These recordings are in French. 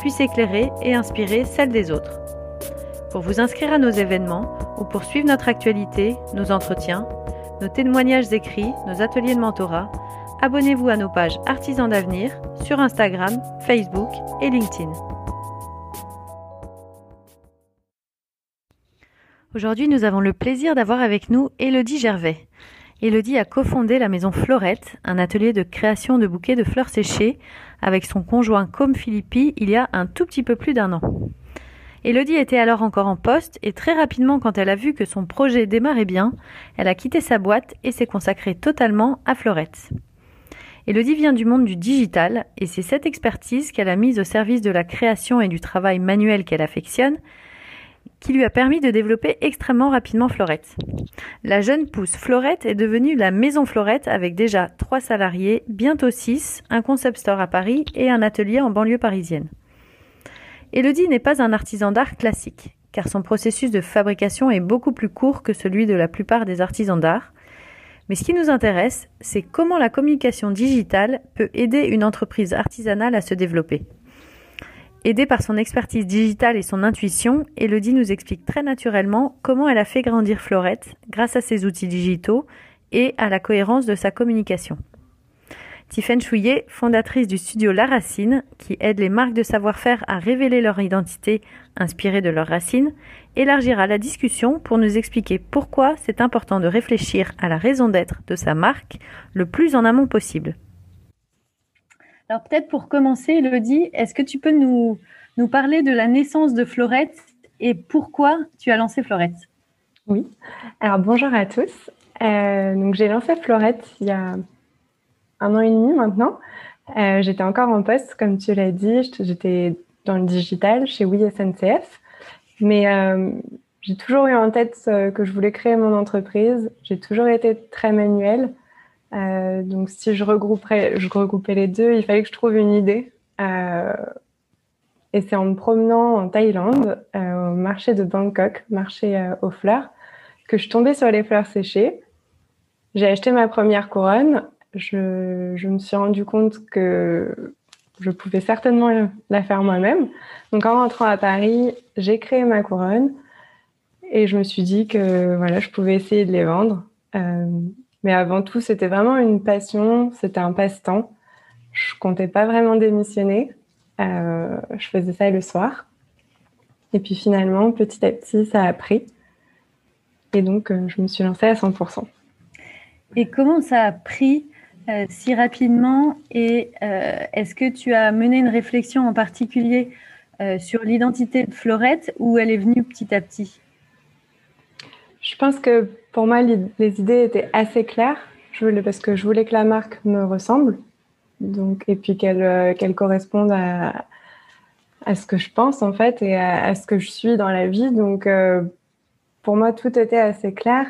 puisse éclairer et inspirer celle des autres. Pour vous inscrire à nos événements ou pour suivre notre actualité, nos entretiens, nos témoignages écrits, nos ateliers de mentorat, abonnez-vous à nos pages Artisans d'avenir sur Instagram, Facebook et LinkedIn. Aujourd'hui, nous avons le plaisir d'avoir avec nous Elodie Gervais. Elodie a cofondé la maison Florette, un atelier de création de bouquets de fleurs séchées, avec son conjoint Com Philippi il y a un tout petit peu plus d'un an. Elodie était alors encore en poste et très rapidement quand elle a vu que son projet démarrait bien, elle a quitté sa boîte et s'est consacrée totalement à Florette. Elodie vient du monde du digital et c'est cette expertise qu'elle a mise au service de la création et du travail manuel qu'elle affectionne qui lui a permis de développer extrêmement rapidement Florette. La jeune pousse Florette est devenue la maison Florette avec déjà trois salariés, bientôt six, un concept store à Paris et un atelier en banlieue parisienne. Elodie n'est pas un artisan d'art classique, car son processus de fabrication est beaucoup plus court que celui de la plupart des artisans d'art. Mais ce qui nous intéresse, c'est comment la communication digitale peut aider une entreprise artisanale à se développer. Aidée par son expertise digitale et son intuition, Elodie nous explique très naturellement comment elle a fait grandir Florette grâce à ses outils digitaux et à la cohérence de sa communication. Tiffaine Chouillet, fondatrice du studio La Racine, qui aide les marques de savoir-faire à révéler leur identité inspirée de leurs racines, élargira la discussion pour nous expliquer pourquoi c'est important de réfléchir à la raison d'être de sa marque le plus en amont possible. Alors peut-être pour commencer, Elodie, est-ce que tu peux nous, parler de la naissance de Florette et pourquoi tu as lancé Florette? Oui, alors bonjour à tous. Euh, donc j'ai lancé Florette il y a un an et demi maintenant. Euh, j'étais encore en poste, comme tu l'as dit. J'étais dans le digital chez Oui SNCF. Mais euh, j'ai toujours eu en tête que je voulais créer mon entreprise. J'ai toujours été très manuelle. Donc, si je, regrouperais, je regroupais les deux, il fallait que je trouve une idée. et c'est en me promenant en Thaïlande, au marché de Bangkok, marché aux fleurs, que je tombais sur les fleurs séchées. J'ai acheté ma première couronne je, me suis rendu compte que je pouvais certainement la faire moi-même. Donc en rentrant à Paris, j'ai créé ma couronne et je me suis dit que voilà, je pouvais essayer de les vendre. Euh, mais avant tout, c'était vraiment une passion, c'était un passe-temps. Je comptais pas vraiment démissionner. Euh, je faisais ça le soir. Et puis finalement, petit à petit, ça a pris. Et donc, euh, je me suis lancée à 100%. Et comment ça a pris euh, si rapidement? Et est-ce que tu as mené une réflexion en particulier sur l'identité de Florette ou elle est venue petit à petit? Je pense que pour moi, les idées étaient assez claires je voulais, parce que je voulais que la marque me ressemble donc, et puis qu'elle qu'elle corresponde à, ce que je pense en fait et à, ce que je suis dans la vie. Donc, pour moi, tout était assez clair.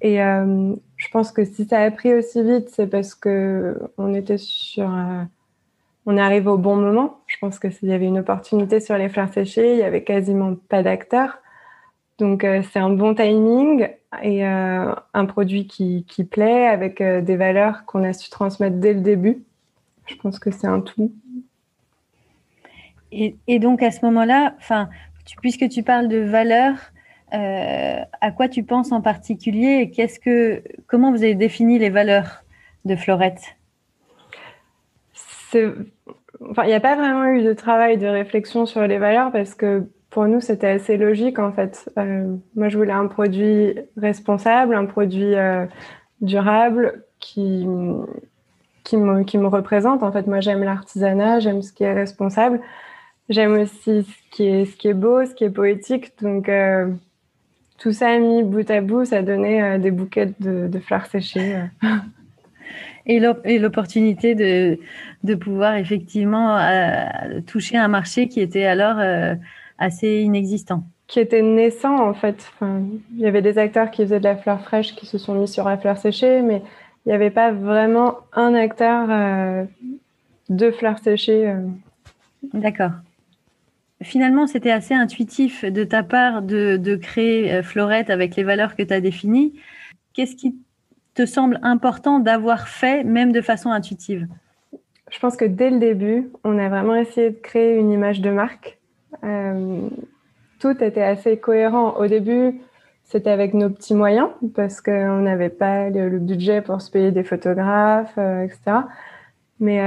Et je pense que si ça a pris aussi vite, c'est parce que on était sur, on est arrivé au bon moment. Je pense que s'il y avait une opportunité sur les fleurs séchées, il y avait quasiment pas d'acteurs. Donc c'est un bon timing et un produit qui, qui, plaît avec des valeurs qu'on a su transmettre dès le début. Je pense que c'est un tout. Et, et, donc à ce moment-là, enfin, puisque tu parles de valeurs, euh, à quoi tu penses en particulier et qu'est-ce que, comment vous avez défini les valeurs de Florette? Il n'y a pas vraiment eu de travail de réflexion sur les valeurs parce que pour nous, c'était assez logique en fait. Euh, moi, je voulais un produit responsable, un produit euh, durable qui, qui, me, représente. En fait, moi, j'aime l'artisanat, j'aime ce qui est responsable. J'aime aussi ce qui est, beau, ce qui est poétique. Donc, tout ça mis bout à bout, ça donnait euh, des bouquets de, fleurs séchées. Euh. Et l'opportunité de, de, pouvoir effectivement euh, toucher un marché qui était alors assez inexistant. Qui était naissant en fait. il y avait des acteurs qui faisaient de la fleur fraîche qui se sont mis sur la fleur séchée, mais il n'y avait pas vraiment un acteur de fleurs séchées. D'accord finalement, c'était assez intuitif de ta part de, créer euh, Florette avec les valeurs que tu as définies. Qu'est-ce qui te semble important d'avoir fait, même de façon intuitive? Je pense que dès le début, on a vraiment essayé de créer une image de marque. Euh, tout était assez cohérent. Au début, c'était avec nos petits moyens parce qu'on n'avait pas le, budget pour se payer des photographes, euh, etc. Mais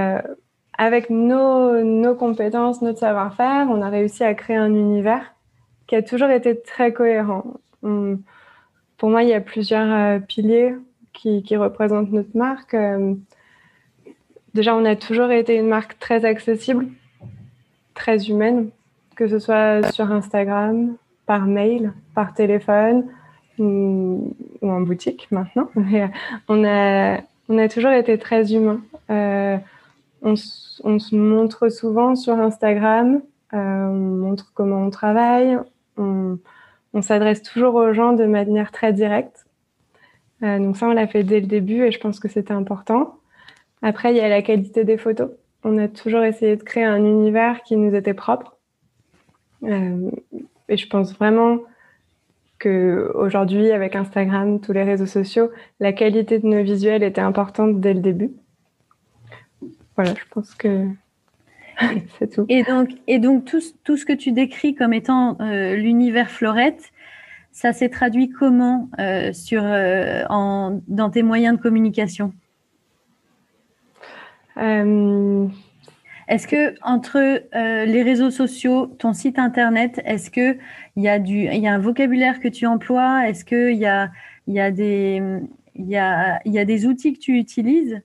avec nos, compétences, notre savoir-faire, on a réussi à créer un univers qui a toujours été très cohérent. pour moi, il y a plusieurs euh, piliers qui, représentent notre marque. Euh, déjà, on a toujours été une marque très accessible, très humaine, que ce soit sur Instagram, par mail, par téléphone ou, en boutique maintenant. on, a, on a toujours été très humain. Euh, on, se montre souvent sur Instagram, euh, on montre comment on travaille, on, s'adresse toujours aux gens de manière très directe. Euh, donc ça, on l'a fait dès le début et je pense que c'était important. Après, il y a la qualité des photos. On a toujours essayé de créer un univers qui nous était propre. Euh, et je pense vraiment que aujourd'hui, avec Instagram, tous les réseaux sociaux, la qualité de nos visuels était importante dès le début. Voilà, je pense que c'est tout. Et donc, et donc tout, tout, ce que tu décris comme étant euh, l'univers Florette, ça s'est traduit comment euh, sur, euh, en, dans tes moyens de communication? Est-ce que entre les réseaux sociaux, ton site internet, est-ce que il y a du, il y a un vocabulaire que tu emploies? Est-ce que il y a, il y a des, il y a, il y a des outils que tu utilises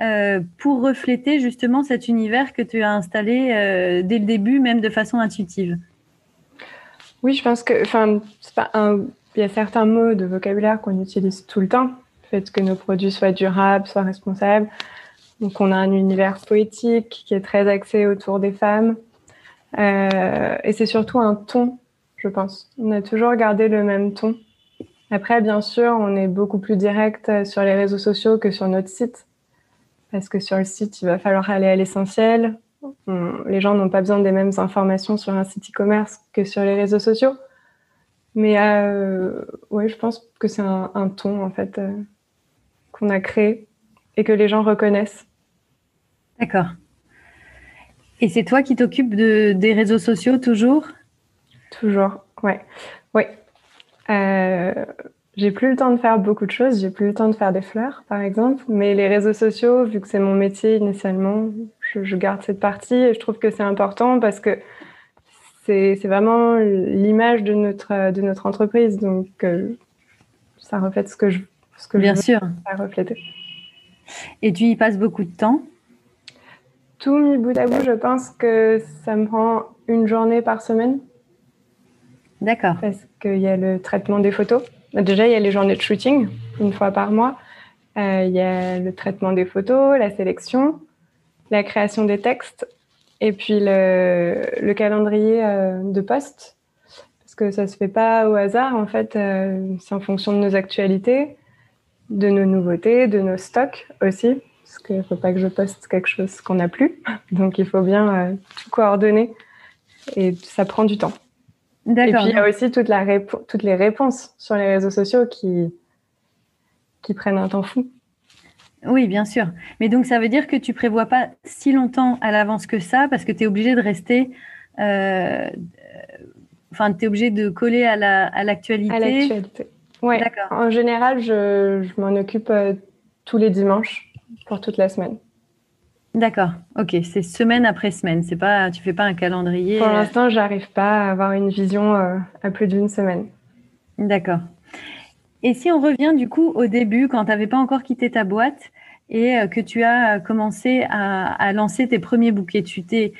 euh, pour refléter justement cet univers que tu as installé euh, dès le début, même de façon intuitive? Oui, je pense que, enfin, il y a certains mots de vocabulaire qu'on utilise tout le temps. Le fait que nos produits soient durables, soient responsables. Donc, on a un univers poétique qui est très axé autour des femmes. Euh, et c'est surtout un ton, je pense. On a toujours gardé le même ton. Après, bien sûr, on est beaucoup plus direct sur les réseaux sociaux que sur notre site parce que sur le site, il va falloir aller à l'essentiel. Les gens n'ont pas besoin des mêmes informations sur un site e-commerce que sur les réseaux sociaux. Mais euh, oui, je pense que c'est un, ton en fait euh, qu'on a créé et que les gens reconnaissent. D'accord. Et c'est toi qui t'occupes de, des réseaux sociaux toujours? Toujours, ouais. Oui. Euh, j'ai plus le temps de faire beaucoup de choses. J'ai plus le temps de faire des fleurs, par exemple. Mais les réseaux sociaux, vu que c'est mon métier initialement, je, garde cette partie et je trouve que c'est important parce que c'est vraiment l'image de notre, de notre entreprise. Donc, euh, ça reflète ce que je, ce que Bien sûr. refléter. Et tu y passes beaucoup de temps Tout mis bout à bout, je pense que ça me prend une journée par semaine. D'accord. Parce qu'il y a le traitement des photos. Déjà, il y a les journées de shooting, une fois par mois. Euh, il y a le traitement des photos, la sélection, la création des textes, et puis le, calendrier euh, de poste. Parce que ça ne se fait pas au hasard, en fait, euh, c'est en fonction de nos actualités, de nos nouveautés, de nos stocks aussi. Parce qu'il ne faut pas que je poste quelque chose qu'on n'a plus. Donc il faut bien tout coordonner. Et ça prend du temps. Et puis, il y a aussi toute la toutes les réponses sur les réseaux sociaux qui, qui prennent un temps fou. Oui, bien sûr. Mais donc, ça veut dire que tu prévois pas si longtemps à l'avance que ça, parce que tu es obligé de rester. Euh, enfin, tu es obligé de coller à l'actualité. La, à l'actualité. Oui. D'accord. En général, je, je m'en occupe euh, tous les dimanches pour toute la semaine. D'accord. Ok. C'est semaine après semaine. C'est pas, tu fais pas un calendrier. Pour euh, l'instant, j'arrive pas à avoir une vision à plus d'une semaine. D'accord. Et si on revient du coup au début, quand tu n'avais pas encore quitté ta boîte et euh, que tu as commencé à, lancer tes premiers bouquets, tu t'es,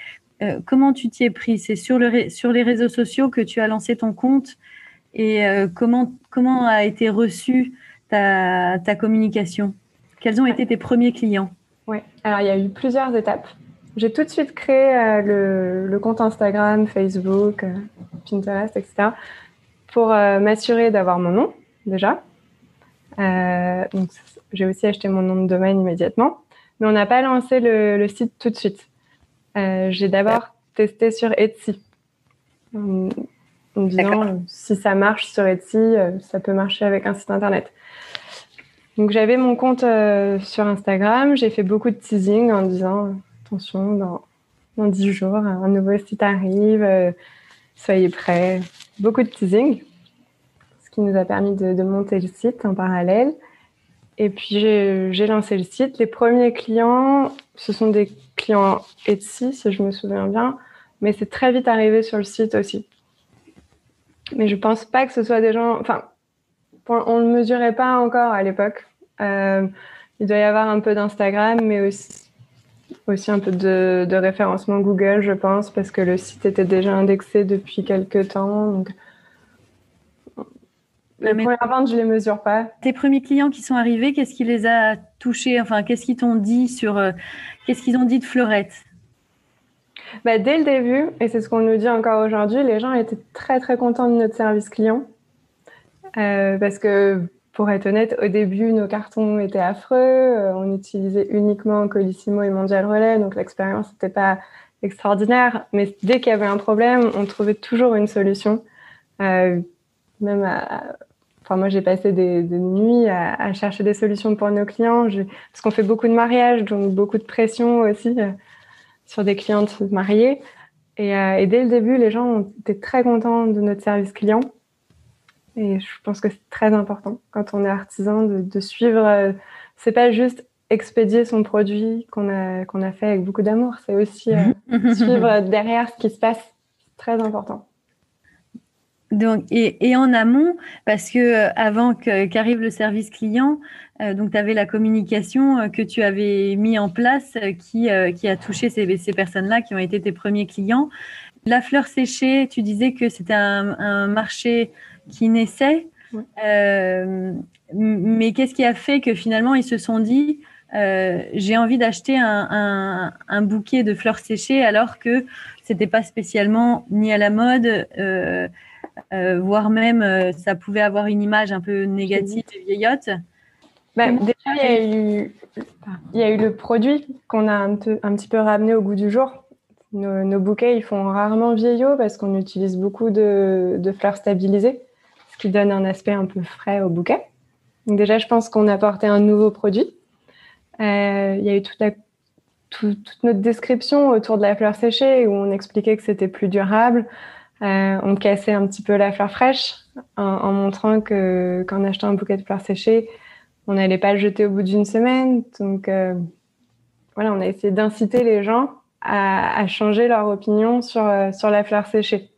euh, comment tu t'y es pris? C'est sur, le, sur les réseaux sociaux que tu as lancé ton compte et euh, comment, comment a été reçue ta, ta communication? Quels ont été tes premiers clients? Oui, alors il y a eu plusieurs étapes. J'ai tout de suite créé le, le, compte Instagram, Facebook, Pinterest, etc. pour m'assurer d'avoir mon nom déjà. Euh, donc, j'ai aussi acheté mon nom de domaine immédiatement. Mais on n'a pas lancé le, site tout de suite. Euh, j'ai d'abord testé sur Etsy. En, disant, si ça marche sur Etsy, euh, ça peut marcher avec un site internet. Donc, j'avais mon compte sur Instagram. J'ai fait beaucoup de teasing en disant, attention, dans, dans 10 jours, un nouveau site arrive. soyez prêts. Beaucoup de teasing qui nous a permis de, monter le site en parallèle. Et puis j'ai lancé le site. Les premiers clients, ce sont des clients Etsy, si je me souviens bien, mais c'est très vite arrivé sur le site aussi. Mais je pense pas que ce soit des gens. Enfin, on ne mesurait pas encore à l'époque. Euh, il doit y avoir un peu d'Instagram, mais aussi, aussi un peu de, de, référencement Google, je pense, parce que le site était déjà indexé depuis quelques temps. Donc, les premières ventes, je les mesure pas. Tes premiers clients qui sont arrivés, qu'est-ce qui les a touchés? Enfin, qu'est-ce qu'ils t'ont dit sur euh, Qu'est-ce qu'ils ont dit de Fleurette? Bah, Dès le début, et c'est ce qu'on nous dit encore aujourd'hui, les gens étaient très très contents de notre service client. Euh, parce que, pour être honnête, au début, nos cartons étaient affreux. Euh, on utilisait uniquement Colissimo et Mondial Relais, donc l'expérience n'était pas extraordinaire. Mais dès qu'il y avait un problème, on trouvait toujours une solution. même à, Enfin, moi, j'ai passé des, nuits à, chercher des solutions pour nos clients, parce qu'on fait beaucoup de mariages, donc beaucoup de pression aussi euh, sur des clientes mariées. Et, euh, et, dès le début, les gens étaient très contents de notre service client. Et je pense que c'est très important quand on est artisan de, de suivre. Euh, c'est pas juste expédier son produit qu'on a, qu'on a fait avec beaucoup d'amour, c'est aussi suivre derrière ce qui se passe. C'est très important. Donc, et, en amont, parce que euh, avant qu'arrive le service client, euh, donc tu avais la communication euh, que tu avais mis en place qui, qui a touché ces, ces personnes-là qui ont été tes premiers clients. La fleur séchée, tu disais que c'était un, marché qui naissait. mais qu'est-ce qui a fait que finalement ils se sont dit j'ai envie d'acheter un, un, bouquet de fleurs séchées alors que c'était pas spécialement ni à la mode euh, voire même euh, ça pouvait avoir une image un peu négative et vieillotte. Bah, déjà, il y, a eu, il y a eu le produit qu'on a un, petit peu ramené au goût du jour. Nos, bouquets, ils font rarement vieillot parce qu'on utilise beaucoup de, fleurs stabilisées, ce qui donne un aspect un peu frais au bouquet. Donc déjà, je pense qu'on a apporté un nouveau produit. Euh, il y a eu toute, toute notre description autour de la fleur séchée où on expliquait que c'était plus durable, euh, on cassait un petit peu la fleur fraîche en, montrant que qu'en achetant un bouquet de fleurs séchées, on n'allait pas le jeter au bout d'une semaine. Donc euh, voilà, on a essayé d'inciter les gens à, changer leur opinion sur, euh, sur la fleur séchée.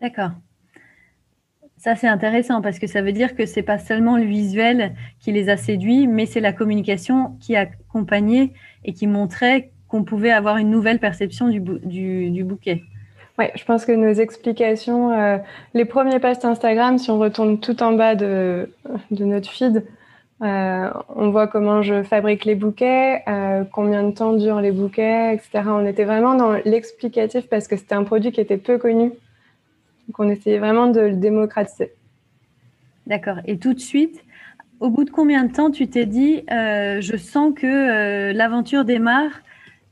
D'accord. Ça, c'est intéressant parce que ça veut dire que c'est pas seulement le visuel qui les a séduits, mais c'est la communication qui accompagnait et qui montrait qu'on pouvait avoir une nouvelle perception du, du bouquet. Oui, je pense que nos explications, euh, les premiers posts Instagram, si on retourne tout en bas de, de notre feed, euh, on voit comment je fabrique les bouquets, euh, combien de temps durent les bouquets, etc. On était vraiment dans l'explicatif parce que c'était un produit qui était peu connu. Donc on essayait vraiment de le démocratiser. D'accord. Et tout de suite, au bout de combien de temps tu t'es dit, je sens que l'aventure démarre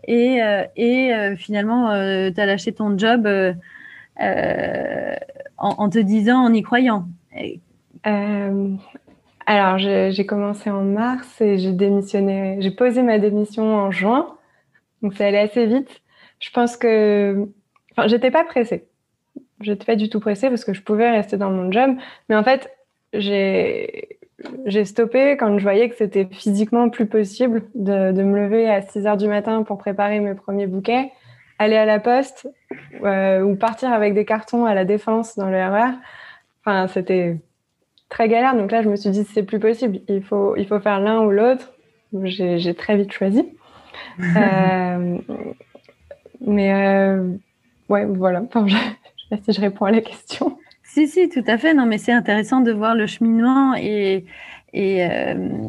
et, euh, euh, finalement, euh, tu as lâché ton job en, te disant, en y croyant Alors, j'ai commencé en mars et j'ai démissionné. J'ai posé ma démission en juin, donc ça allait assez vite. Je pense que, enfin, j'étais pas pressée. J'étais pas du tout pressée parce que je pouvais rester dans mon job, mais en fait, j'ai j'ai stoppé quand je voyais que c'était physiquement plus possible de, de, me lever à 6 heures du matin pour préparer mes premiers bouquets, aller à la poste euh, ou partir avec des cartons à la défense dans le RER. Enfin, c'était très galère. Donc là, je me suis dit, c'est plus possible. Il faut, il faut faire l'un ou l'autre. J'ai très vite choisi. euh, mais euh, ouais, voilà. Enfin, je, je sais pas si je réponds à la question. Si, si, tout à fait. Non, mais c'est intéressant de voir le cheminement et, et, euh,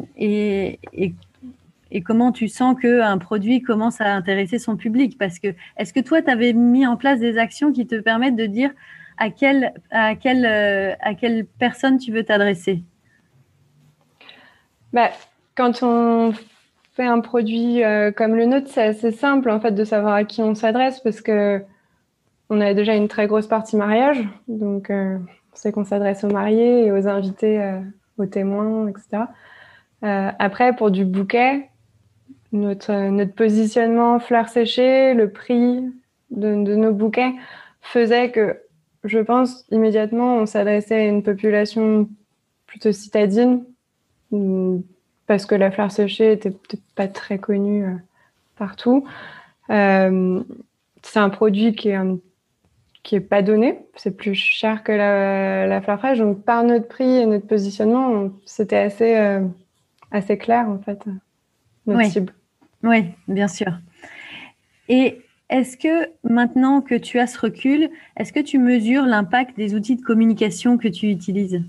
comment tu sens qu'un produit commence à intéresser son public. Parce que, est-ce que toi, tu avais mis en place des actions qui te permettent de dire à quelle, à quelle, euh, à personne tu veux t'adresser? Bah, Quand on fait un produit euh, comme le nôtre, c'est assez simple en fait de savoir à qui on s'adresse parce que on a déjà une très grosse partie mariage, donc euh, on sait qu'on s'adresse aux mariés et aux invités, euh, aux témoins, etc. Euh, après, pour du bouquet, notre, notre positionnement fleurs séchées, le prix de, nos bouquets faisait que, je pense, immédiatement, on s'adressait à une population plutôt citadine, parce que la fleur séchée était peut-être pas très connue partout. c'est un produit qui est un qui est pas donné. C'est plus cher que la, la, fleur fraîche. Donc, par notre prix et notre positionnement, c'était assez, euh, assez clair, en fait, notre oui. cible. Oui, bien sûr. Et est-ce que maintenant que tu as ce recul, est-ce que tu mesures l'impact des outils de communication que tu utilises?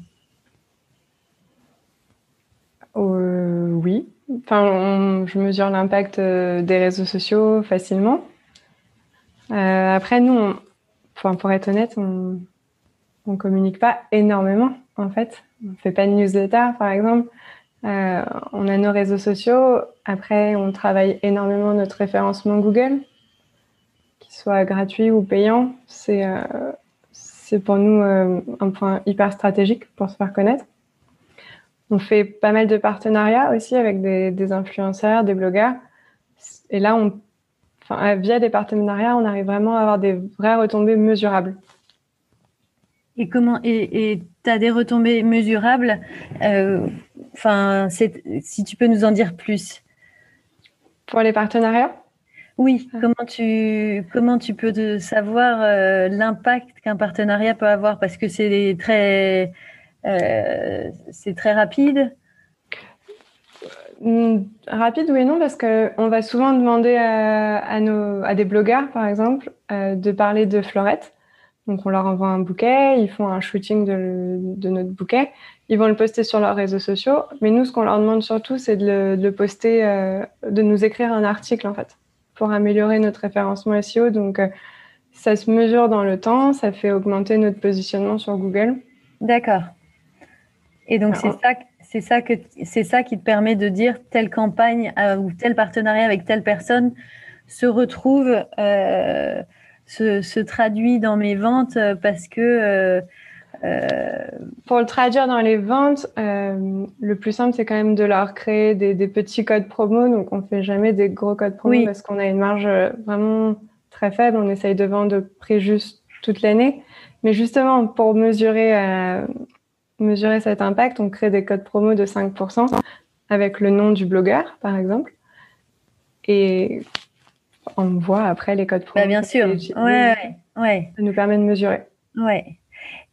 Euh, Oui. Enfin, on, je mesure l'impact euh, des réseaux sociaux facilement. Euh, après, nous, on, pour être honnête, on communique pas énormément, en fait. On fait pas de newsletter, par exemple. Euh, on a nos réseaux sociaux. Après, on travaille énormément notre référencement Google, qu'il soit gratuit ou payant. C'est euh, pour nous euh, un point hyper stratégique pour se faire connaître. On fait pas mal de partenariats aussi avec des, des influenceurs, des blogueurs. Et là, on enfin, via des partenariats, on arrive vraiment à avoir des vraies retombées mesurables. Et comment et tu as des retombées mesurables euh, Enfin, si tu peux nous en dire plus. Pour les partenariats? Oui. Ah. Comment tu comment tu peux savoir euh, l'impact qu'un partenariat peut avoir? Parce que c'est très euh, c'est très rapide. Mm, rapide, oui et non, parce qu'on va souvent demander à, à, nos, à, des blogueurs, par exemple, euh, de parler de Florette. Donc, on leur envoie un bouquet, ils font un shooting de, de, notre bouquet, ils vont le poster sur leurs réseaux sociaux. Mais nous, ce qu'on leur demande surtout, c'est de le, de le poster, euh, de nous écrire un article, en fait, pour améliorer notre référencement SEO. Donc, euh, ça se mesure dans le temps, ça fait augmenter notre positionnement sur Google. D'accord. Et donc, c'est ça c'est ça que c'est ça qui te permet de dire telle campagne euh, ou tel partenariat avec telle personne se retrouve, euh, se, se, traduit dans mes ventes parce que euh, pour le traduire dans les ventes, le plus simple c'est quand même de leur créer des, des, petits codes promo. Donc on fait jamais des gros codes promo oui. parce qu'on a une marge vraiment très faible. On essaye de vendre de prix juste toute l'année. Mais justement, pour mesurer mesurer cet impact, on crée des codes promo de 5% avec le nom du blogueur, par exemple. Et on voit après les codes promo. Bah bien sûr, ouais, ouais. Ça nous permet de mesurer. Ouais.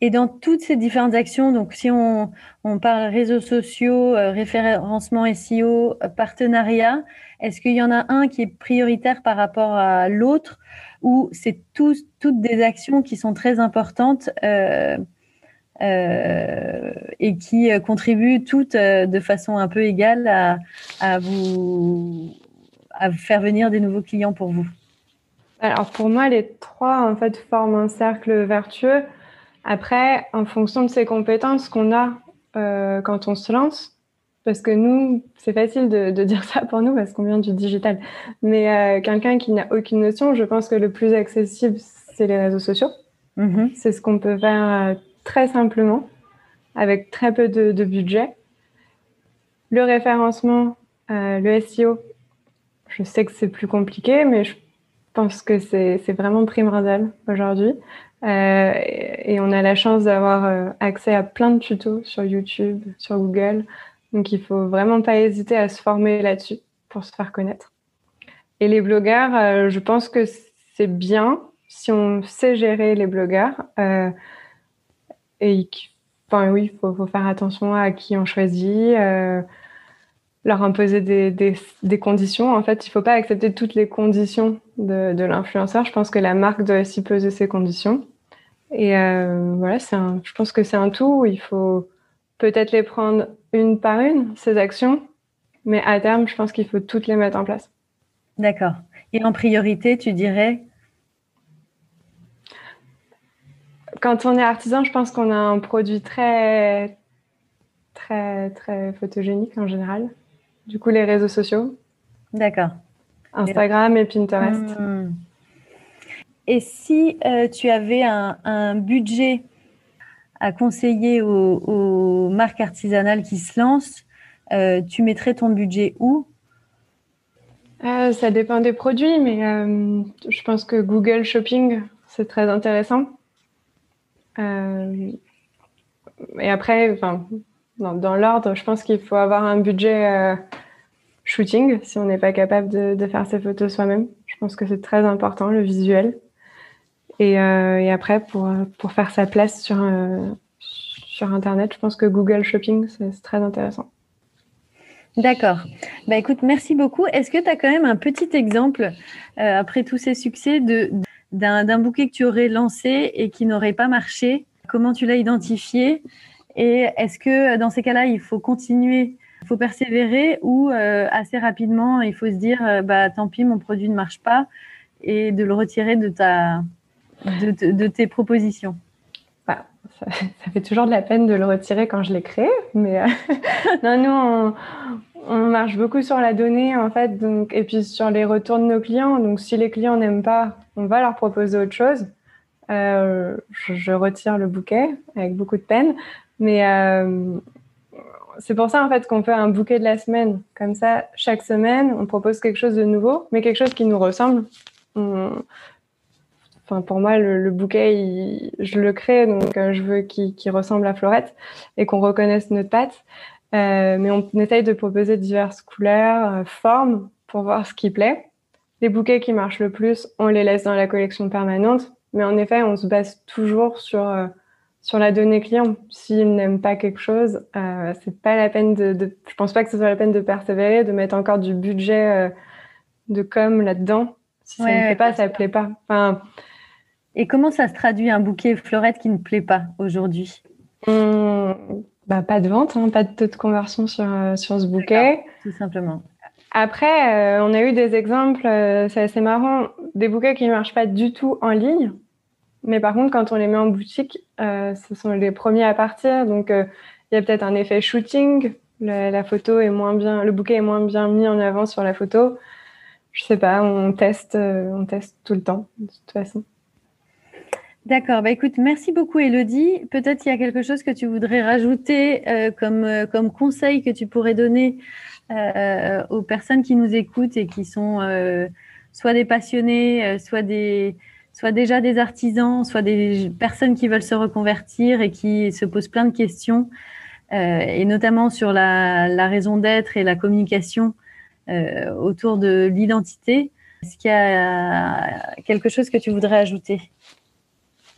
Et dans toutes ces différentes actions, donc si on, on parle réseaux sociaux, euh, référencement SEO, euh, partenariat, est-ce qu'il y en a un qui est prioritaire par rapport à l'autre ou c'est toutes des actions qui sont très importantes euh, euh, et qui euh, contribuent toutes euh, de façon un peu égale à, à, vous à faire venir des nouveaux clients pour vous Alors pour moi, les trois en fait forment un cercle vertueux. Après, en fonction de ses compétences qu'on a euh, quand on se lance, parce que nous, c'est facile de, de, dire ça pour nous parce qu'on vient du digital. Mais euh, quelqu'un qui n'a aucune notion, je pense que le plus accessible, c'est les réseaux sociaux. Mhm. C'est ce qu'on peut faire très simplement, avec très peu de, budget. Le référencement, le SEO, je sais que c'est plus compliqué, mais je pense que c'est vraiment primordial aujourd'hui. Euh, et on a la chance d'avoir euh, accès à plein de tutos sur YouTube, sur Google. Donc il faut vraiment pas hésiter à se former là-dessus pour se faire connaître. Et les blogueurs, euh, je pense que c'est bien si on sait gérer les blogueurs. Et enfin oui, il faut, faire attention à qui on choisit leur imposer des, conditions. En fait, il ne faut pas accepter toutes les conditions de, l'influenceur. Je pense que la marque doit aussi poser ses conditions. Et euh, voilà, je pense que c'est un tout. il faut peut-être les prendre une par une, ces actions, mais à terme, je pense qu'il faut toutes les mettre en place. D'accord. Et en priorité, tu dirais Quand on est artisan, je pense qu'on a un produit très, très, très photogénique en général. Du coup, les réseaux sociaux. D'accord. Instagram et Pinterest. Hmm. Et si euh, tu avais un, budget à conseiller aux, marques artisanales qui se lancent, euh, tu mettrais ton budget où? Euh, Ça dépend des produits, mais je pense que Google Shopping, c'est très intéressant. Et après, dans, l'ordre, je pense qu'il faut avoir un budget euh, shooting si on n'est pas capable de, faire ses photos soi-même. Je pense que c'est très important, le visuel. Et, euh, après, pour, faire sa place sur, euh, Internet, je pense que Google Shopping, c'est très intéressant. D'accord. Bah écoute, merci beaucoup. Est-ce que tu as quand même un petit exemple, après tous ces succès, d'un bouquet que tu aurais lancé et qui n'aurait pas marché. Comment tu l'as identifié et est-ce que dans ces cas-là, il faut continuer, il faut persévérer ou euh, assez rapidement, il faut se dire, euh, bah tant pis, mon produit ne marche pas et de le retirer de, ta, de, tes propositions? Bah, ça, fait toujours de la peine de le retirer quand je l'ai créé, mais euh, non, nous, on, marche beaucoup sur la donnée, en fait, donc, et puis sur les retours de nos clients. Donc, si les clients n'aiment pas, on va leur proposer autre chose. je, je, retire le bouquet avec beaucoup de peine. Mais euh, c'est pour ça en fait qu'on fait un bouquet de la semaine. Comme ça, chaque semaine, on propose quelque chose de nouveau, mais quelque chose qui nous ressemble. Enfin, pour moi, le, bouquet, je le crée, donc euh, je veux qu'il ressemble à Florette et qu'on reconnaisse notre patte. Euh, mais on essaye de proposer diverses couleurs, formes pour voir ce qui plaît. Les bouquets qui marchent le plus, on les laisse dans la collection permanente. Mais en effet, on se base toujours sur sur la donnée client. S'ils n'aiment pas quelque chose, euh, c'est pas la peine de, de, Je pense pas que ce soit la peine de persévérer, de mettre encore du budget euh, de com là-dedans. Si ça ne plaît pas, ça ne plaît pas. Enfin, Et comment ça se traduit un bouquet florette qui ne plaît pas aujourd'hui? hum, bah, Pas de vente, hein, pas de taux de conversion sur, euh, sur ce bouquet. Tout simplement. Après, euh, on a eu des exemples, c'est assez marrant, des bouquets qui ne marchent pas du tout en ligne. Mais par contre, quand on les met en boutique, euh, ce sont les premiers à partir. Donc, euh, il y a peut-être un effet shooting. La, photo est moins bien, le bouquet est moins bien mis en avant sur la photo. Je sais pas, on teste, euh, on teste tout le temps, de toute façon. D'accord. Bah écoute, merci beaucoup, Elodie. Peut-être il y a quelque chose que tu voudrais rajouter comme, comme conseil que tu pourrais donner aux personnes qui nous écoutent et qui sont soit des passionnés, soit des, soit déjà des artisans, soit des personnes qui veulent se reconvertir et qui se posent plein de questions, euh, et notamment sur la, raison d'être et la communication euh, autour de l'identité. Est-ce qu'il y a quelque chose que tu voudrais ajouter?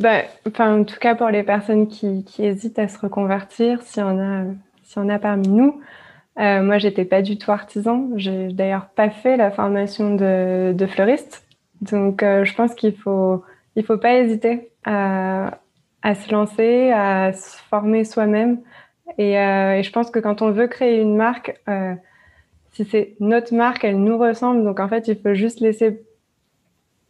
Ben, enfin, En tout cas, pour les personnes qui, hésitent à se reconvertir, s'il y a, si on a parmi nous, euh, moi, j'étais pas du tout artisan. J'ai d'ailleurs pas fait la formation de, de fleuriste. Donc, euh, je pense qu'il faut, il faut pas hésiter à, à se lancer, à se former soi-même. Et, euh, et, je pense que quand on veut créer une marque, euh, si c'est notre marque, elle nous ressemble. Donc, en fait, il faut juste laisser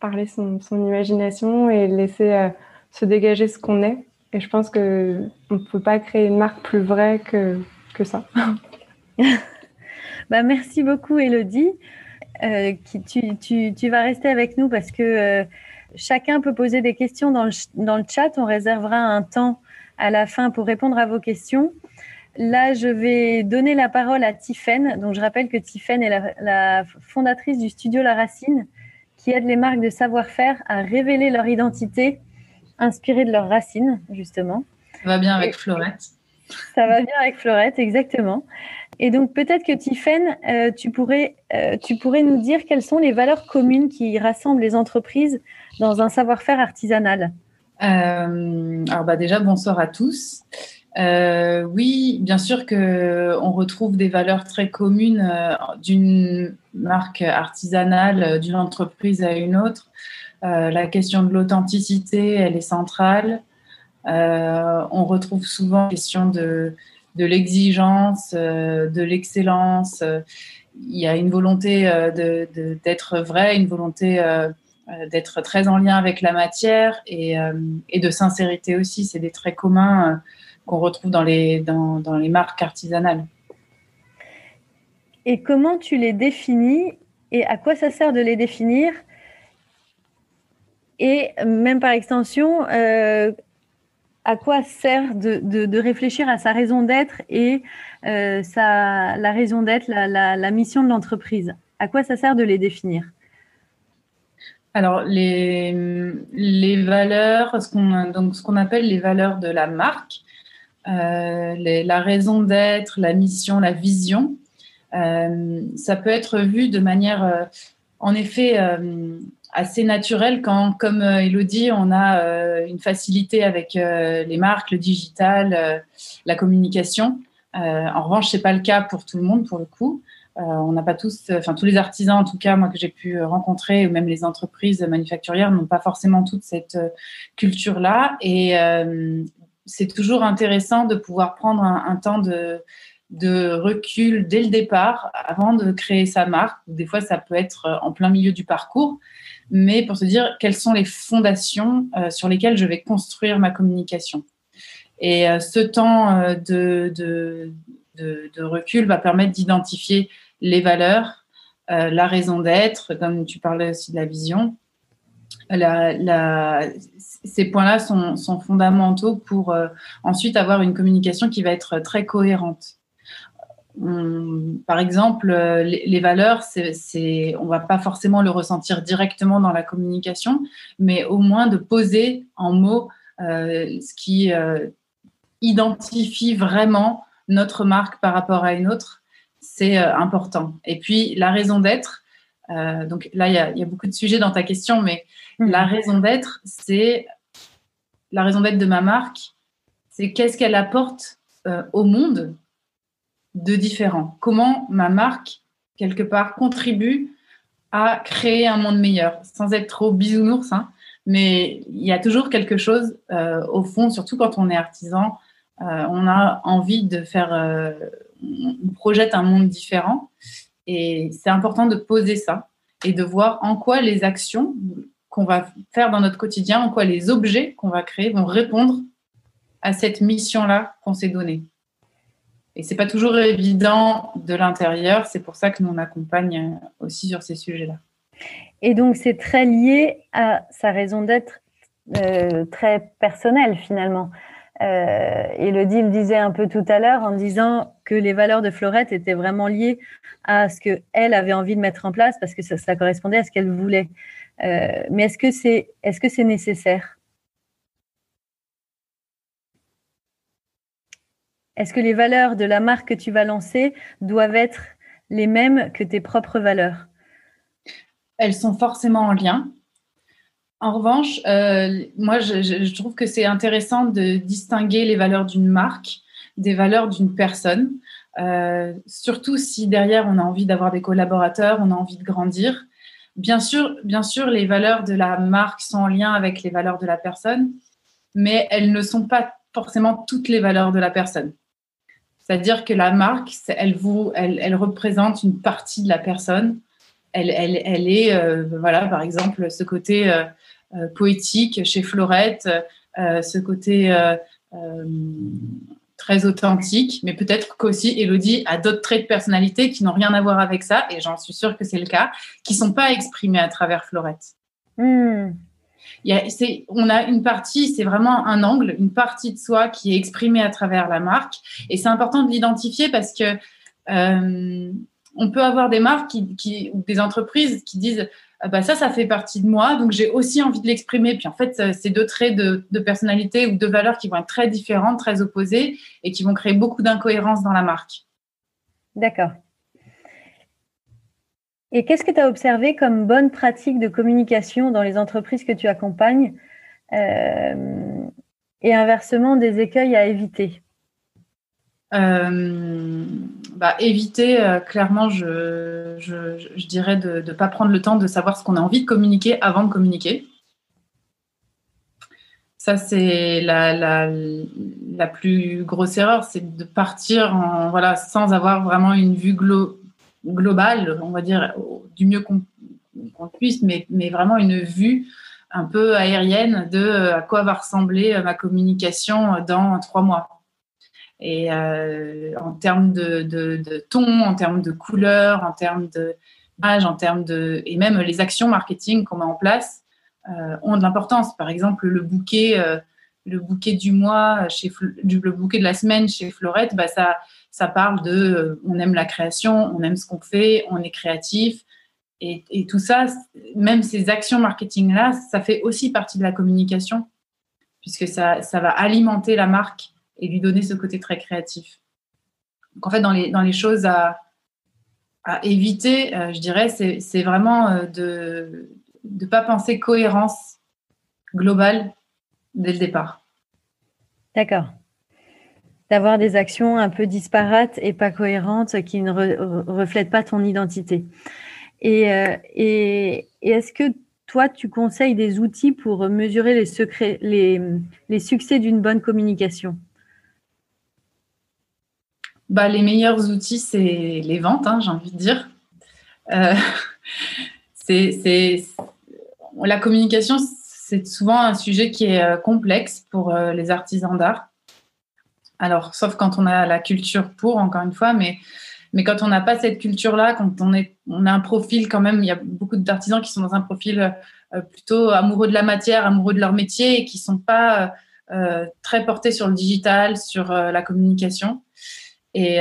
parler son, son imagination et laisser euh, se dégager ce qu'on est. Et je pense que on ne peut pas créer une marque plus vraie que, que ça. bah, merci beaucoup, Elodie. Euh, tu, tu, tu, vas rester avec nous parce que euh, Chacun peut poser des questions dans le, dans le chat. On réservera un temps à la fin pour répondre à vos questions. Là, je vais donner la parole à Tiffaine. Donc, je rappelle que Tiffaine est la, fondatrice du studio La Racine, qui aide les marques de savoir-faire à révéler leur identité inspirée de leurs racines, justement. Ça va bien avec Florette. Ça va bien avec Florette, exactement. Et donc, peut-être que Tiffaine, euh, tu, pourrais, euh, tu pourrais nous dire quelles sont les valeurs communes qui rassemblent les entreprises dans un savoir-faire artisanal? Euh, alors, bah, déjà, bonsoir à tous. Oui, bien sûr que on retrouve des valeurs très communes d'une marque artisanale, d'une entreprise à une autre. La question de l'authenticité, elle est centrale. on retrouve souvent la question de, l'exigence, de l'excellence. Il y a une volonté d'être vrai, une volonté d'être très en lien avec la matière et, de sincérité aussi. C'est des traits communs qu'on retrouve dans les marques artisanales. Et comment tu les définis et à quoi ça sert de les définir? Et même par extension, euh, à quoi sert de, de, réfléchir à sa raison d'être et euh, sa, la raison d'être, la, mission de l'entreprise? À quoi ça sert de les définir? Alors, les, les valeurs, ce qu'on, donc, ce qu'on appelle les valeurs de la marque, euh, la raison d'être, la mission, la vision. Ça peut être vu de manière, en effet, assez naturelle quand, comme Elodie, on a une facilité avec les marques, le digital, la communication. en revanche, c'est pas le cas pour tout le monde, pour le coup. on n'a pas tous, enfin tous les artisans en tout cas, moi que j'ai pu rencontrer, ou même les entreprises manufacturières n'ont pas forcément toute cette culture-là. Et c'est toujours intéressant de pouvoir prendre un, temps de, recul dès le départ avant de créer sa marque. Des fois, ça peut être en plein milieu du parcours, mais pour se dire quelles sont les fondations euh, sur lesquelles je vais construire ma communication. Et euh, ce temps euh, de, recul va permettre d'identifier les valeurs, la raison d'être, comme tu parlais aussi de la vision, ces points-là sont, fondamentaux pour euh, ensuite avoir une communication qui va être très cohérente. Par exemple, euh, les, valeurs, c'est, on ne va pas forcément le ressentir directement dans la communication, mais au moins de poser en mots euh, ce qui identifie vraiment notre marque par rapport à une autre, c'est important. Et puis, la raison d'être, donc là, il y, y, a beaucoup de sujets dans ta question, mais la mhm. raison d'être, c'est la raison d'être de ma marque, c'est qu'est-ce qu'elle apporte euh, au monde de différent. Comment ma marque, quelque part, contribue à créer un monde meilleur, sans être trop bisounours, hein, mais il y a toujours quelque chose euh, au fond, surtout quand on est artisan, euh, on a envie de faire, on projette un monde différent, et c'est important de poser ça et de voir en quoi les actions, qu'on va faire dans notre quotidien, en quoi les objets qu'on va créer vont répondre à cette mission-là qu'on s'est donnée. Et c'est pas toujours évident de l'intérieur, c'est pour ça que nous on accompagne aussi sur ces sujets-là. Et donc c'est très lié à sa raison d'être euh, très personnelle finalement. Euh, Elodie le disait un peu tout à l'heure en disant que les valeurs de Florette étaient vraiment liées à ce qu'elle avait envie de mettre en place parce que ça, correspondait à ce qu'elle voulait. Euh, mais que est-ce que c'est nécessaire? Est-ce que les valeurs de la marque que tu vas lancer doivent être les mêmes que tes propres valeurs? Elles sont forcément en lien. En revanche, euh, moi, je, trouve que c'est intéressant de distinguer les valeurs d'une marque des valeurs d'une personne, euh, surtout si derrière on a envie d'avoir des collaborateurs, on a envie de grandir. Bien sûr, bien sûr, les valeurs de la marque sont en lien avec les valeurs de la personne, mais elles ne sont pas forcément toutes les valeurs de la personne. C'est-à-dire que la marque, elle, vous, elle, représente une partie de la personne. Elle, est, euh, voilà, par exemple, ce côté euh, euh, poétique chez Florette, ce côté très authentique, mais peut-être qu'aussi Elodie a d'autres traits de personnalité qui n'ont rien à voir avec ça, et j'en suis sûre que c'est le cas, qui ne sont pas exprimés à travers Florette. On a une partie, c'est vraiment un angle, une partie de soi qui est exprimée à travers la marque. Et c'est important de l'identifier parce que euh, on peut avoir des marques qui, ou des entreprises qui disent ah bah ça, ça fait partie de moi, donc j'ai aussi envie de l'exprimer. Puis en fait, c'est deux traits de, de, personnalité ou de valeurs qui vont être très différentes, très opposées et qui vont créer beaucoup d'incohérences dans la marque. D'accord. Et qu'est-ce que tu as observé comme bonne pratique de communication dans les entreprises que tu accompagnes euh, et inversement des écueils à éviter? Euh, bah, éviter, euh, clairement, je, dirais de ne pas prendre le temps de savoir ce qu'on a envie de communiquer avant de communiquer. Ça, c'est la, plus grosse erreur, c'est de partir voilà, sans avoir vraiment une vue globale globale, on va dire, du mieux qu'on puisse, mais, mais, vraiment une vue un peu aérienne de euh, à quoi va ressembler euh, ma communication dans trois mois. Et euh, en termes de, de, ton, en termes de couleur, en termes de en termes de et même les actions marketing qu'on met en place ont de l'importance. Par exemple, le bouquet, le bouquet du mois chez le bouquet de la semaine chez Florette, bah ça ça parle de euh, on aime la création, on aime ce qu'on fait, on est créatif. Et, tout ça, même ces actions marketing-là, ça fait aussi partie de la communication, puisque ça, ça va alimenter la marque et lui donner ce côté très créatif. Donc en fait, dans les, dans les choses à, à éviter, euh, je dirais, c'est vraiment euh, de ne pas penser cohérence globale dès le départ. D'accord d'avoir des actions un peu disparates et pas cohérentes qui ne reflètent pas ton identité. Et, euh, et, est-ce que toi, tu conseilles des outils pour mesurer les, secrets, les, succès d'une bonne communication? Bah, Les meilleurs outils, c'est les ventes, hein, j'ai envie de dire. Euh, la communication, c'est souvent un sujet qui est euh, complexe pour les artisans d'art alors, sauf quand on a la culture pour, encore une fois, mais, mais quand on n'a pas cette culture-là, quand on, est, on a un profil quand même, il y a beaucoup d'artisans qui sont dans un profil euh, plutôt amoureux de la matière, amoureux de leur métier et qui ne sont pas euh, très portés sur le digital, sur euh, la communication. Et,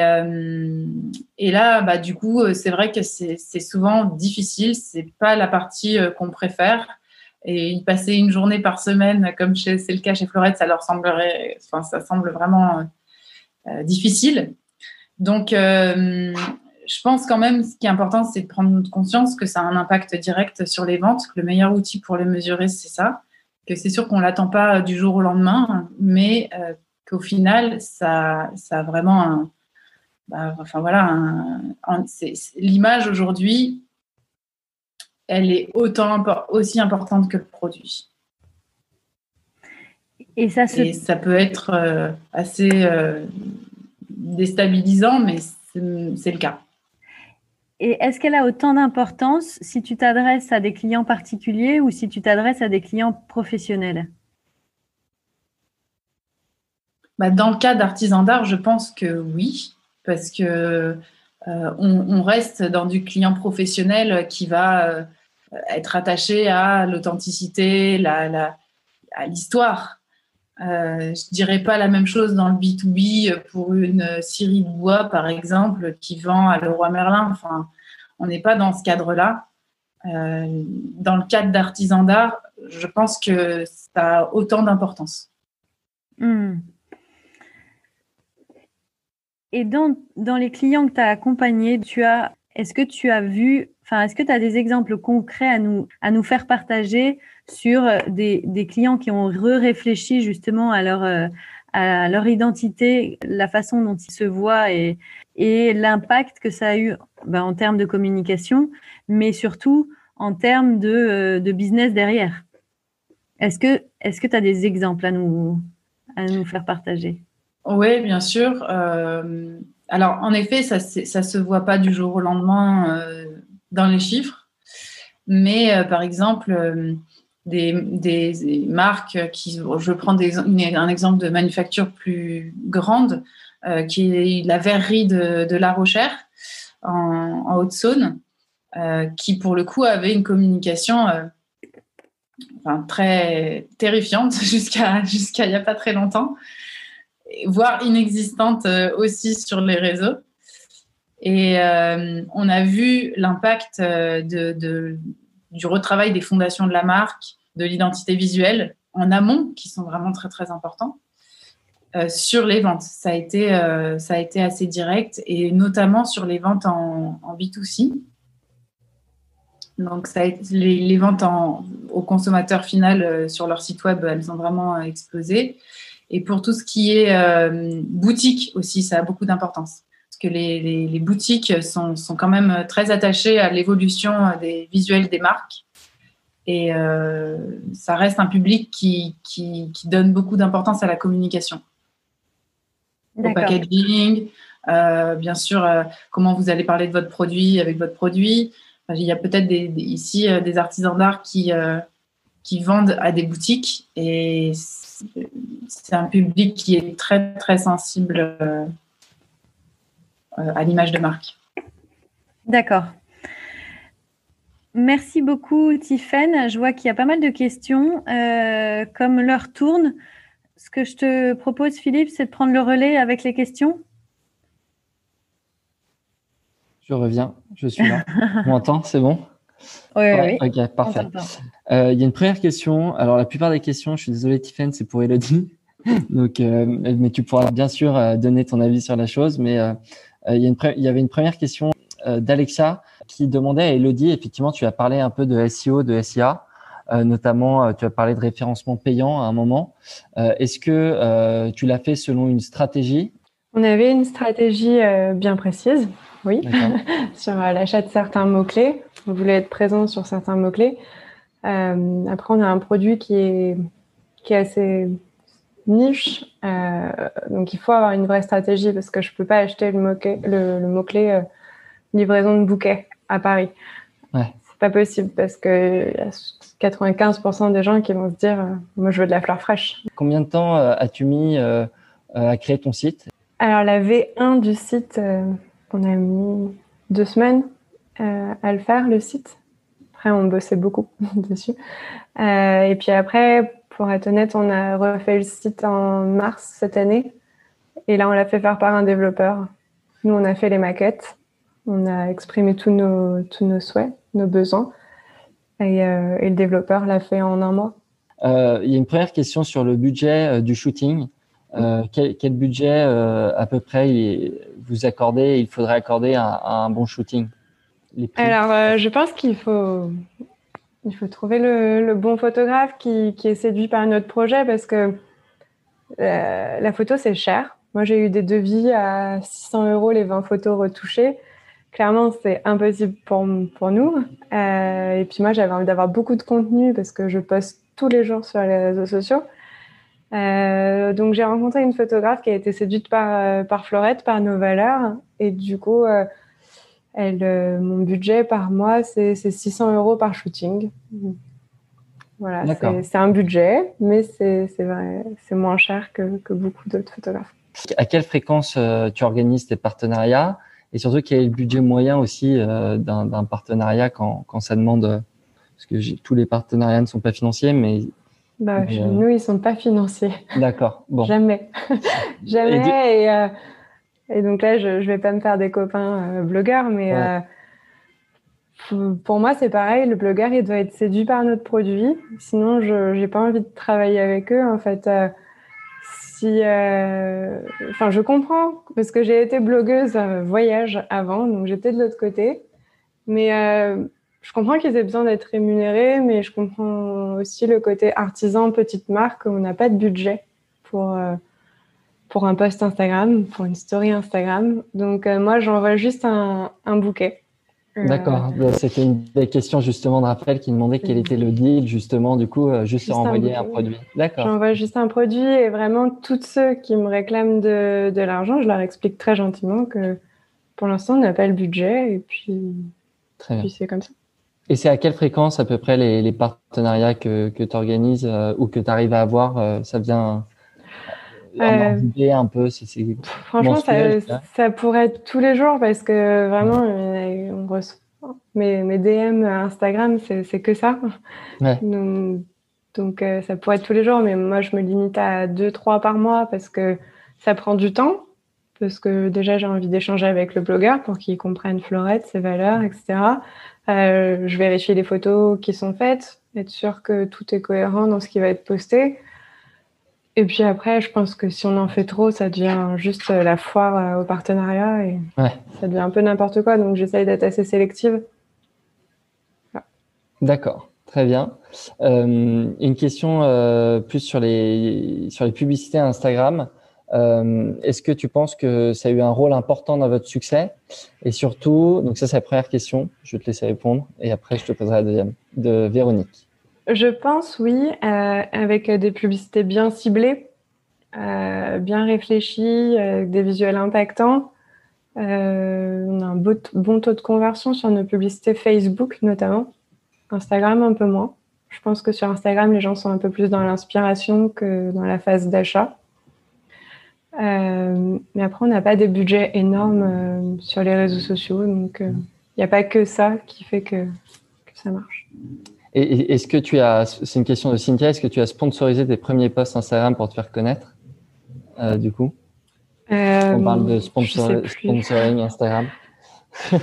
et, là, bah, du coup, c'est vrai que c'est souvent difficile. C'est pas la partie qu'on préfère. Et y passer une journée par semaine, comme c'est le cas chez Florette, ça leur semblerait, enfin, ça semble vraiment euh, difficile. Donc, euh, je pense quand même, ce qui est important, c'est de prendre conscience que ça a un impact direct sur les ventes, que le meilleur outil pour les mesurer, c'est ça, que c'est sûr qu'on ne l'attend pas du jour au lendemain, mais euh, qu'au final, ça, ça a vraiment un, bah, enfin voilà, l'image aujourd'hui, elle est autant aussi importante que le produit. Et ça, ça peut être euh, assez euh, déstabilisant, mais c'est le cas. Et est-ce qu'elle a autant d'importance si tu t'adresses à des clients particuliers ou si tu t'adresses à des clients professionnels? Bah, Dans le cas d'artisan d'art, je pense que oui, parce que euh, on, reste dans du client professionnel qui va être attaché à l'authenticité, à l'histoire. Euh, je dirais pas la même chose dans le B2B pour une scierie de bois, par exemple, qui vend à Leroy Merlin. Enfin, on n'est pas dans ce cadre-là. Euh, dans le cadre d'artisan d'art, je pense que ça a autant d'importance. Hmm. Et dans, dans, les clients que tu as accompagnés, tu as, est-ce que tu as vu est-ce que tu as des exemples concrets à nous, à nous faire partager sur euh, des, clients qui ont réfléchi justement à leur, euh, à leur identité, la façon dont ils se voient et, l'impact que ça a eu ben, en termes de communication, mais surtout en termes de, euh, business derrière? Est-ce que tu as des exemples à nous, à nous faire partager? Oui, bien sûr. Alors, en effet, ça ne se voit pas du jour au lendemain dans les chiffres. Mais euh, par exemple, euh, des, marques qui, je prends un exemple de manufacture plus grande, euh, qui est la verrerie de, La Rochère en, Haute-Saône, qui pour le coup avait une communication très terrifiante jusqu'à jusqu'à il n'y a pas très longtemps, voire inexistante aussi sur les réseaux. Et on a vu l'impact de, du retravail des fondations de la marque, de l'identité visuelle en amont, qui sont vraiment très très importants. Euh, sur les ventes. Ça a, été, euh, ça a été assez direct et notamment sur les ventes en, B2C. Donc, ça les, ventes en, au consommateur final euh, sur leur site web, elles ont vraiment explosé. Et pour tout ce qui est boutique aussi, ça a beaucoup d'importance. Parce que les, les, boutiques sont, sont, quand même très attachées à l'évolution des visuels des marques. Et ça reste un public qui, qui, qui donne beaucoup d'importance à la communication au packaging, euh, bien sûr, euh, comment vous allez parler de votre produit avec votre produit. il y a peut-être ici euh, des artisans d'art qui, qui vendent à des boutiques et c'est un public qui est très, très sensible à l'image de marque. D'accord. Merci beaucoup, Tiffaine. Je vois qu'il y a pas mal de questions. comme l'heure tourne, ce que je te propose, Philippe, c'est de prendre le relais avec les questions. Je reviens, je suis là. On m'entend, c'est bon? Oui, oui. Ok, parfait. Euh, il y a une première question. Alors, la plupart des questions, je suis désolé, Tiffen, c'est pour Elodie. Donc, euh, mais tu pourras bien sûr euh, donner ton avis sur la chose. Mais il, y il, y avait une première question d'Alexa qui demandait à Elodie, effectivement, tu as parlé un peu de SEO, de SIA. Euh, notamment, euh, tu as parlé de référencement payant à un moment. Euh, est-ce que tu l'as fait selon une stratégie? On avait une stratégie bien précise, oui, sur l'achat de certains mots-clés. On voulait être présent sur certains mots-clés. Après, on a un produit qui est, qui est assez niche. donc, il faut avoir une vraie stratégie parce que je ne peux pas acheter le mot-clé, le, mot -clé, livraison de bouquet à Paris. Ouais. C'est pas possible parce que 95% des gens qui vont se dire euh, Moi, je veux de la fleur fraîche. Combien de temps euh, as-tu mis euh, à créer ton site? Alors, la V1 du site, on a mis deux semaines à le faire, le site. Après, on bossait beaucoup dessus. et puis après, pour être honnête, on a refait le site en mars cette année. Et là, on l'a fait faire par un développeur. Nous, on a fait les maquettes. On a exprimé tous nos, tous nos souhaits, nos besoins. Euh, et, le développeur l'a fait en un mois. Euh, il y a une première question sur le budget euh, du shooting. Quel, budget à peu près vous accordez, il faudrait accorder à, un bon shooting? Alors, je pense qu'il faut, il faut trouver le, bon photographe qui, est séduit par notre projet parce que la photo, c'est cher. Moi, j'ai eu des devis à 600 euros les 20 photos retouchées clairement, c'est impossible pour, pour nous. Euh, et puis moi, j'avais envie d'avoir beaucoup de contenu parce que je poste tous les jours sur les réseaux sociaux. Euh, donc j'ai rencontré une photographe qui a été séduite par, euh, par Florette, par nos valeurs. Et du coup, elle, mon budget par mois, c'est 600 euros par shooting. Voilà, c'est un budget, mais c'est moins cher que, que beaucoup d'autres photographes. À quelle fréquence tu organises tes partenariats? Et surtout quel est le budget moyen aussi euh, d'un partenariat quand, quand ça demande euh, parce que tous les partenariats ne sont pas financiers mais bah, euh, nous ils sont pas financiers. D'accord bon. Jamais. Jamais et, et, donc là je, je vais pas me faire des copains blogueurs mais pour moi c'est pareil. Le blogueur il doit être séduit par notre produit. Sinon je j'ai pas envie de travailler avec eux en fait. Si, euh, enfin, je comprends parce que j'ai été blogueuse euh, voyage avant, donc j'étais de l'autre côté. Mais euh, je comprends qu'ils aient besoin d'être rémunérés, mais je comprends aussi le côté artisan, petite marque, où on n'a pas de budget pour pour un post Instagram, pour une story Instagram. Donc moi, j'envoie juste un, un bouquet. D'accord. Bah, c'était une des questions justement de Raphaël qui demandait quel était le deal justement du coup euh, juste, envoyer un, produit. D'accord. J'envoie juste un produit et vraiment tous ceux qui me réclament de, de l'argent, je leur explique très gentiment que pour l'instant on n'a pas le budget et puis, puis c'est comme ça. Et c'est à quelle fréquence à peu près les, les partenariats que, que tu organises euh, ou que tu arrives à avoir euh, Ça vient euh, un peu Franchement, ça, ça, pourrait être tous les jours parce que vraiment, on reçoit, mes, mes DM Instagram, c'est que ça. Donc, donc ça pourrait être tous les jours, mais moi, je me limite à deux, trois par mois parce que ça prend du temps. Parce que déjà, j'ai envie d'échanger avec le blogueur pour qu'il comprenne Florette, ses valeurs, etc. Euh, je vérifie les photos qui sont faites, être sûr que tout est cohérent dans ce qui va être posté. Et puis après, je pense que si on en fait trop, ça devient juste la foire euh, au partenariat et ça devient un peu n'importe quoi. Donc j'essaye d'être assez sélective. D'accord, très bien. Euh, une question euh, plus sur les, sur les publicités Instagram. Est-ce que tu penses que ça a eu un rôle important dans votre succès? Et surtout, donc ça c'est la première question, je vais te laisser répondre et après je te poserai la deuxième, de Véronique. Je pense, oui, euh, avec des publicités bien ciblées, euh, bien réfléchies, avec des visuels impactants. Euh, on a un bon taux de conversion sur nos publicités Facebook notamment. Instagram un peu moins. Je pense que sur Instagram, les gens sont un peu plus dans l'inspiration que dans la phase d'achat. mais après, on n'a pas des budgets énormes sur les réseaux sociaux, donc il n'y a pas que ça qui fait que, que ça marche. Et est-ce que tu as, c'est une question de Cynthia, est-ce que tu as sponsorisé tes premiers posts Instagram pour te faire connaître, euh, du coup? Euh, On parle de sponsoring Instagram.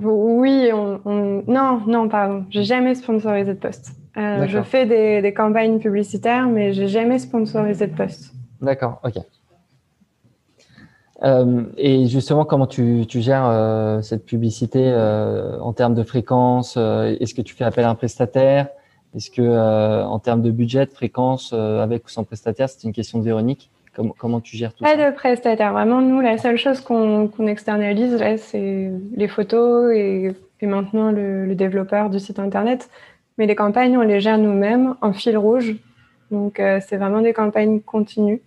oui, on, non, non, pardon, j'ai jamais sponsorisé de post. Euh, je fais des, des, campagnes publicitaires, mais j'ai jamais sponsorisé de post. D'accord, ok. Euh, et justement, comment tu, tu gères euh, cette publicité euh, en termes de fréquence Est-ce que tu fais appel à un prestataire? Est-ce que en termes de budget, de fréquence, avec ou sans prestataire, c'est une question de Véronique Comment, comment tu gères tout Pas ça? Pas de prestataire. Vraiment, nous, la seule chose qu'on externalise, là, c'est les photos et, et maintenant le, le, développeur du site internet. Mais les campagnes, on les gère nous-mêmes en fil rouge. Donc, c'est vraiment des campagnes continues.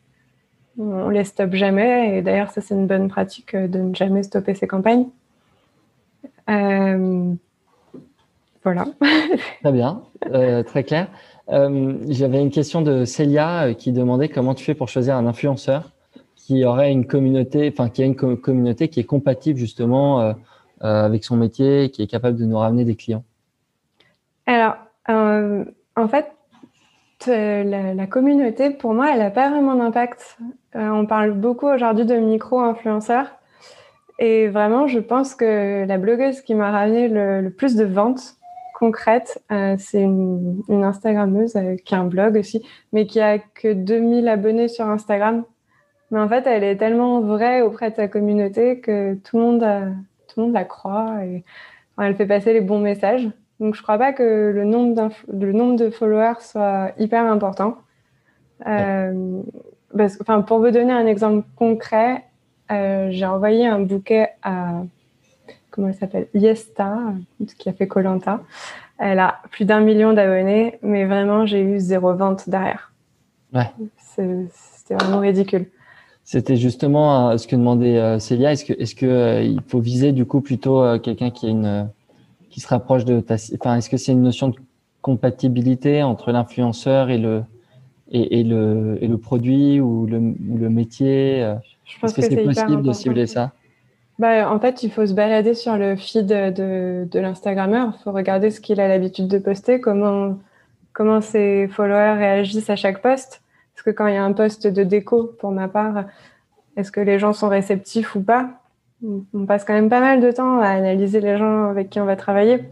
On les stoppe jamais. Et d'ailleurs, ça, c'est une bonne pratique euh, de ne jamais stopper ses campagnes. Euh, voilà. très bien, euh, très clair. J'avais une question de Célia qui demandait comment tu fais pour choisir un influenceur qui aurait une communauté, enfin qui a une communauté qui est compatible justement avec son métier, qui est capable de nous ramener des clients. Alors, en fait, la, la, communauté, pour moi, elle n'a pas vraiment d'impact. Euh, on parle beaucoup aujourd'hui de micro-influenceurs. Et vraiment, je pense que la blogueuse qui m'a ramené le, plus de ventes concrètes, euh, c'est une, une, Instagrammeuse euh, qui a un blog aussi, mais qui a que 2000 abonnés sur Instagram. Mais en fait, elle est tellement vraie auprès de sa communauté que tout le monde, tout le, monde la croit et elle fait passer les bons messages. Donc, je crois pas que le nombre, le nombre de followers soit hyper important. Euh, parce, enfin, pour vous donner un exemple concret, euh, j'ai envoyé un bouquet à comment elle s'appelle? Yesta, qui a fait Colanta. Elle a plus d'un million d'abonnés, mais vraiment j'ai eu zéro vente derrière. Ouais. C'était vraiment ridicule. C'était justement euh, ce que demandait Célia. Est-ce que, est-ce que il faut viser du coup plutôt quelqu'un qui a une qui se rapproche de ta. Enfin, est-ce que c'est une notion de compatibilité entre l'influenceur et le et, et, le, et le produit ou le, le métier euh, Je pense Est-ce que, c'est possible de cibler ça? Bah, En fait, il faut se balader sur le feed de, de l'Instagrammeur. Il faut regarder ce qu'il a l'habitude de poster, comment, comment ses followers réagissent à chaque post. Parce que quand il y a un post de déco, pour ma part, est-ce que les gens sont réceptifs ou pas? On passe quand même pas mal de temps à analyser les gens avec qui on va travailler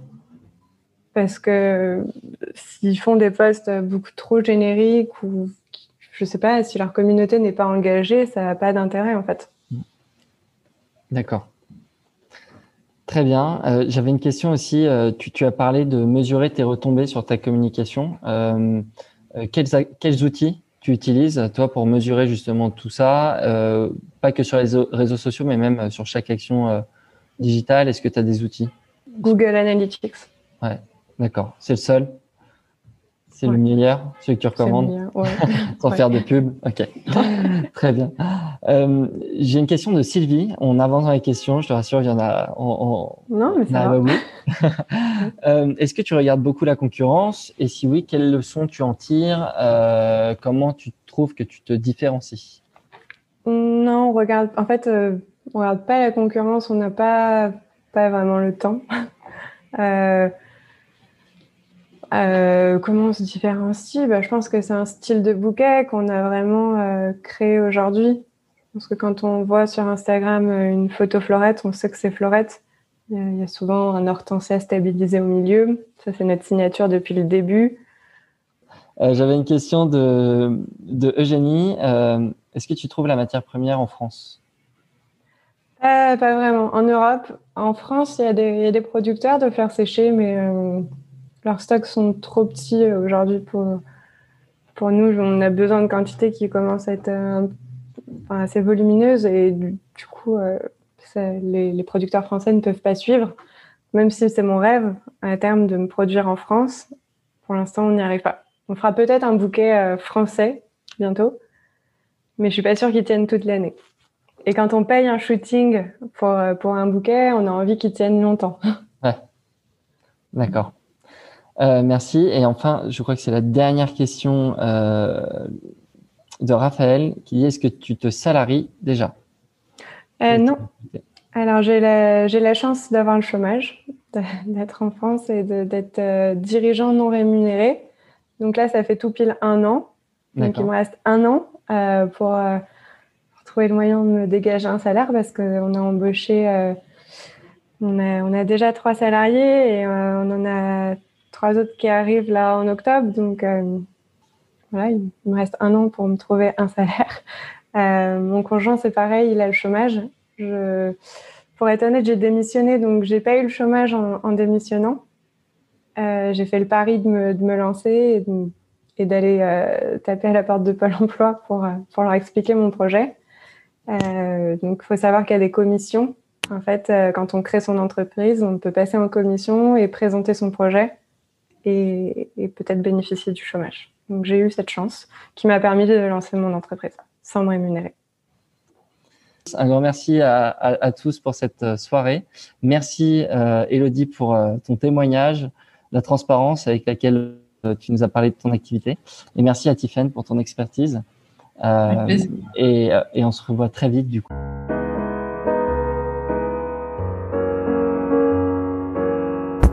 parce que s'ils font des posts beaucoup trop génériques ou je sais pas si leur communauté n'est pas engagée, ça n'a pas d'intérêt en fait. D'accord. Très bien. Euh, j'avais une question aussi. Euh, tu, as parlé de mesurer tes retombées sur ta communication. Euh, quels, outils tu utilises, toi, pour mesurer justement tout ça Pas que sur les réseaux sociaux, mais même sur chaque action digitale. Est-ce que tu as des outils? Google Analytics. Ouais. D'accord. C'est le seul? C'est le meilleur Celui que tu recommandes ouais. Sans faire de pub Ok. Très bien. Euh, J'ai une question de Sylvie. On avance dans les questions. Je te rassure, il y en a. On, non, mais ça va. euh, Est-ce que tu regardes beaucoup la concurrence? Et si oui, quelles leçons tu en tires? Euh, Comment tu trouves que tu te différencies? Non, on regarde. En fait, euh, on regarde pas la concurrence. On n'a pas, pas vraiment le temps. Comment on se différencie bah, Je pense que c'est un style de bouquet qu'on a vraiment créé aujourd'hui. Parce que quand on voit sur Instagram une photo florette, on sait que c'est florette. Il y, a, souvent un hortensia stabilisé au milieu. Ça, c'est notre signature depuis le début. Euh, j'avais une question de, Eugénie. Euh, est-ce que tu trouves la matière première en France? Euh, Pas vraiment. En Europe, en France, il y, a des, producteurs de fleurs séchées, mais leurs stocks sont trop petits aujourd'hui pour, pour nous. On a besoin de quantités qui commencent à être assez volumineuses et du, coup, les, les, producteurs français ne peuvent pas suivre. Même si c'est mon rêve à terme de me produire en France, pour l'instant, on n'y arrive pas. On fera peut-être un bouquet euh, français bientôt, mais je suis pas sûre qu'il tienne toute l'année. Et quand on paye un shooting pour, euh, pour un bouquet, on a envie qu'il tienne longtemps. Ouais. D'accord. Euh, merci. Et enfin, je crois que c'est la dernière question de Raphaël qui dit est-ce que tu te salaries déjà? Non. Alors, j'ai la, chance d'avoir le chômage, d'être en France et d'être dirigeant non rémunéré. Donc là, ça fait tout pile un an. Donc il me reste un an euh, pour, euh, pour, trouver le moyen de me dégager un salaire parce qu'on a embauché, euh, on, a, on a déjà trois salariés et on en a trois autres qui arrivent là en octobre. Donc voilà, il me reste un an pour me trouver un salaire. mon conjoint, c'est pareil, il a le chômage. Pour être honnête, j'ai démissionné, donc j'ai pas eu le chômage en démissionnant. Euh, j'ai fait le pari de me, de me lancer et, d'aller euh, taper à la porte de Pôle emploi pour, euh, pour leur expliquer mon projet. donc, il faut savoir qu'il y a des commissions. En fait, quand on crée son entreprise, on peut passer en commission et présenter son projet et, et peut-être bénéficier du chômage. Donc, j'ai eu cette chance qui m'a permis de lancer mon entreprise sans me rémunérer. Un grand merci à, à, à tous pour cette soirée. Merci euh, Elodie pour ton témoignage la transparence avec laquelle euh, tu nous as parlé de ton activité. Et merci à Tiffen pour ton expertise. Euh, et, euh, et on se revoit très vite du coup.